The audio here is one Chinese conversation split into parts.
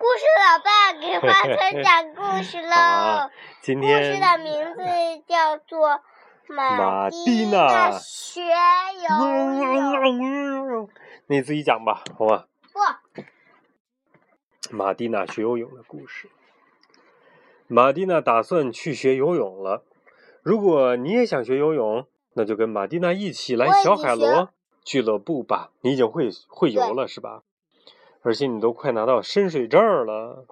故事老爸给花村讲故事喽。今天故事的名字叫做《马蒂蒂娜学游泳》。你自己讲吧，好吧？不，马蒂娜学游泳的故事。马蒂娜打算去学游泳了。如果你也想学游泳，那就跟马蒂娜一起来小海螺俱乐部吧。你已经会会游了是吧？而且你都快拿到深水证了。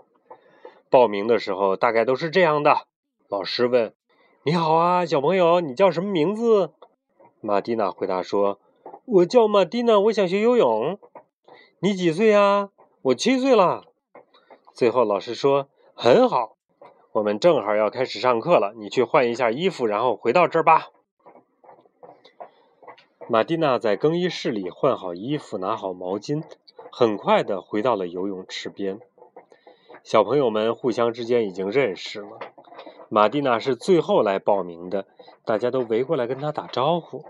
报名的时候大概都是这样的：老师问：“你好啊，小朋友，你叫什么名字？”马蒂娜回答说：“我叫马蒂娜，我想学游泳。”你几岁呀？我七岁了。最后老师说：“很好，我们正好要开始上课了，你去换一下衣服，然后回到这儿吧。”马蒂娜在更衣室里换好衣服，拿好毛巾，很快的回到了游泳池边。小朋友们互相之间已经认识了。马蒂娜是最后来报名的，大家都围过来跟她打招呼。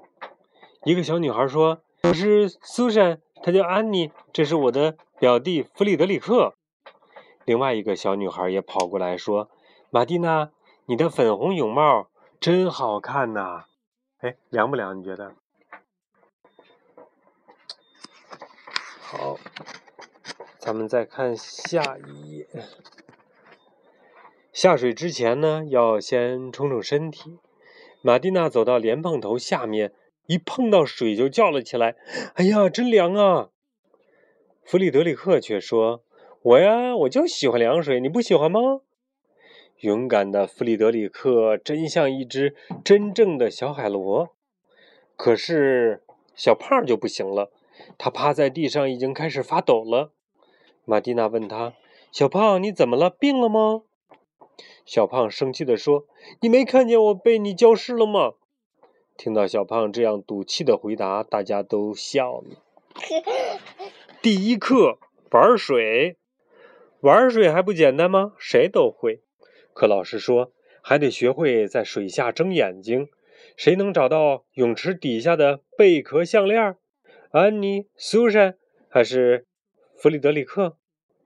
一个小女孩说：“我是苏珊，她叫安妮，这是我的表弟弗里德里克。”另外一个小女孩也跑过来说：“马蒂娜，你的粉红泳帽真好看呐！哎，凉不凉？你觉得？”好，咱们再看下一页。下水之前呢，要先冲冲身体。马蒂娜走到莲蓬头下面，一碰到水就叫了起来：“哎呀，真凉啊！”弗里德里克却说：“我呀，我就喜欢凉水，你不喜欢吗？”勇敢的弗里德里克真像一只真正的小海螺。可是小胖就不行了，他趴在地上已经开始发抖了。马蒂娜问他：“小胖，你怎么了？病了吗？”小胖生气地说：“你没看见我被你浇湿了吗？”听到小胖这样赌气的回答，大家都笑了。第一课玩水，玩水还不简单吗？谁都会。可老师说，还得学会在水下睁眼睛。谁能找到泳池底下的贝壳项链？安妮、苏珊还是弗里德里克？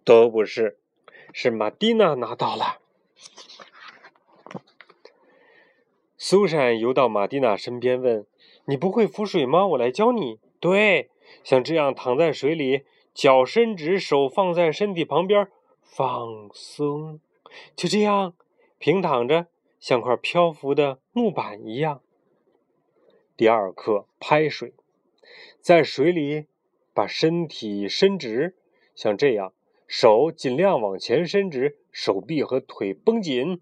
都不是，是马蒂娜拿到了。苏珊游到马蒂娜身边，问：“你不会浮水吗？我来教你。对，像这样躺在水里，脚伸直，手放在身体旁边，放松，就这样平躺着，像块漂浮的木板一样。”第二课拍水，在水里把身体伸直，像这样，手尽量往前伸直，手臂和腿绷紧。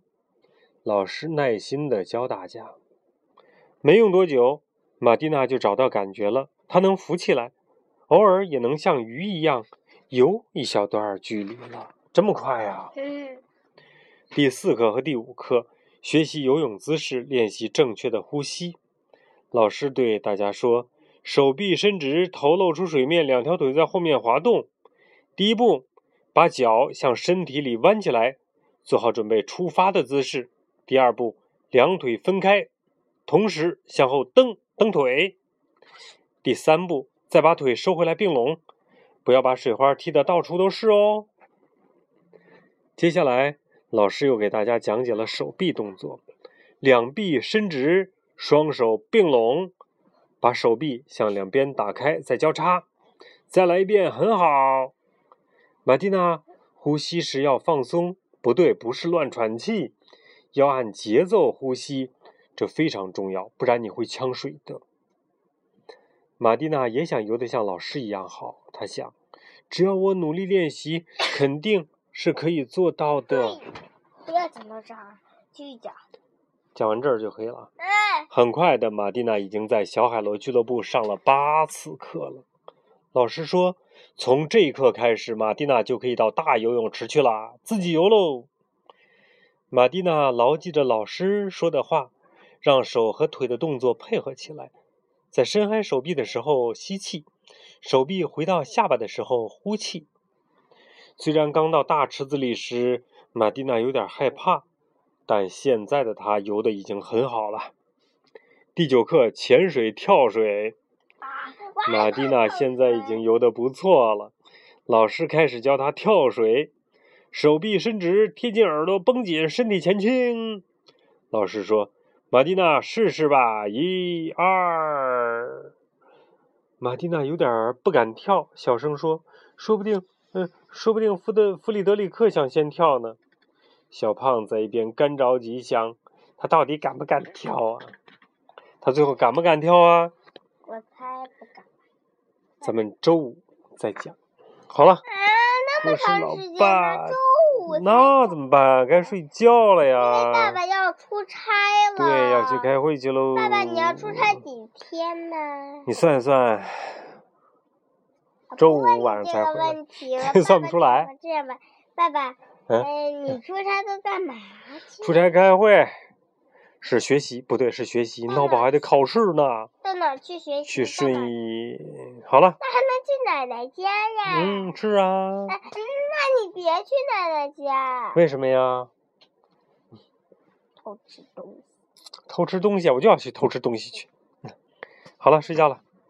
老师耐心的教大家。没用多久，马蒂娜就找到感觉了，她能浮起来，偶尔也能像鱼一样游一小段距离了。这么快呀、嗯，第四课和第五课学习游泳姿势，练习正确的呼吸。老师对大家说：“手臂伸直，头露出水面，两条腿在后面滑动。第一步，把脚向身体里弯起来，做好准备出发的姿势。第二步，两腿分开，同时向后蹬蹬腿。第三步，再把腿收回来并拢，不要把水花踢得到处都是哦。”接下来，老师又给大家讲解了手臂动作：两臂伸直，双手并拢，把手臂向两边打开，再交叉。再来一遍，很好。马蒂娜，呼吸时要放松，不对，不是乱喘气，要按节奏呼吸，这非常重要，不然你会呛水的。马蒂娜也想游得像老师一样好，她想，只要我努力练习，肯定是可以做到的。不要紧到这儿，继续讲。讲完这儿就可以了。哎，很快的，马蒂娜已经在小海螺俱乐部上了八次课了。老师说，从这一刻开始，马蒂娜就可以到大游泳池去啦，自己游喽。马蒂娜牢记着老师说的话，让手和腿的动作配合起来。在伸开手臂的时候吸气，手臂回到下巴的时候呼气。虽然刚到大池子里时，马蒂娜有点害怕，但现在的他游的已经很好了。第九课潜水跳水，啊，马蒂娜现在已经游得不错了。老师开始教她跳水，手臂伸直，贴近耳朵，绷紧，身体前倾。老师说：“马蒂娜，试试吧，一二。”马蒂娜有点不敢跳，小声说：“说不定，嗯，说不定弗德弗里德里克想先跳呢。”小胖在一边干着急，想他到底敢不敢跳啊？他最后敢不敢跳啊？我猜不敢。咱们周五再讲。好了，啊，那么长时间爸？周五那怎么办？该睡觉了因为爸。爸要出差了。对，要去开会去喽。爸爸，你要出差几天呢？你算一算，周五晚上才回来问题了 算不出来。这样吧，爸爸，你出差都干嘛去？出差开会是学习，不对，是学习。闹宝还得考试呢。到哪去学习？去顺义。好了，那还能去奶奶家呀？嗯，是啊。哎，那你别去奶奶家，为什么呀？偷吃东西。偷吃东西，我就要去偷吃东西去。好了，睡觉了。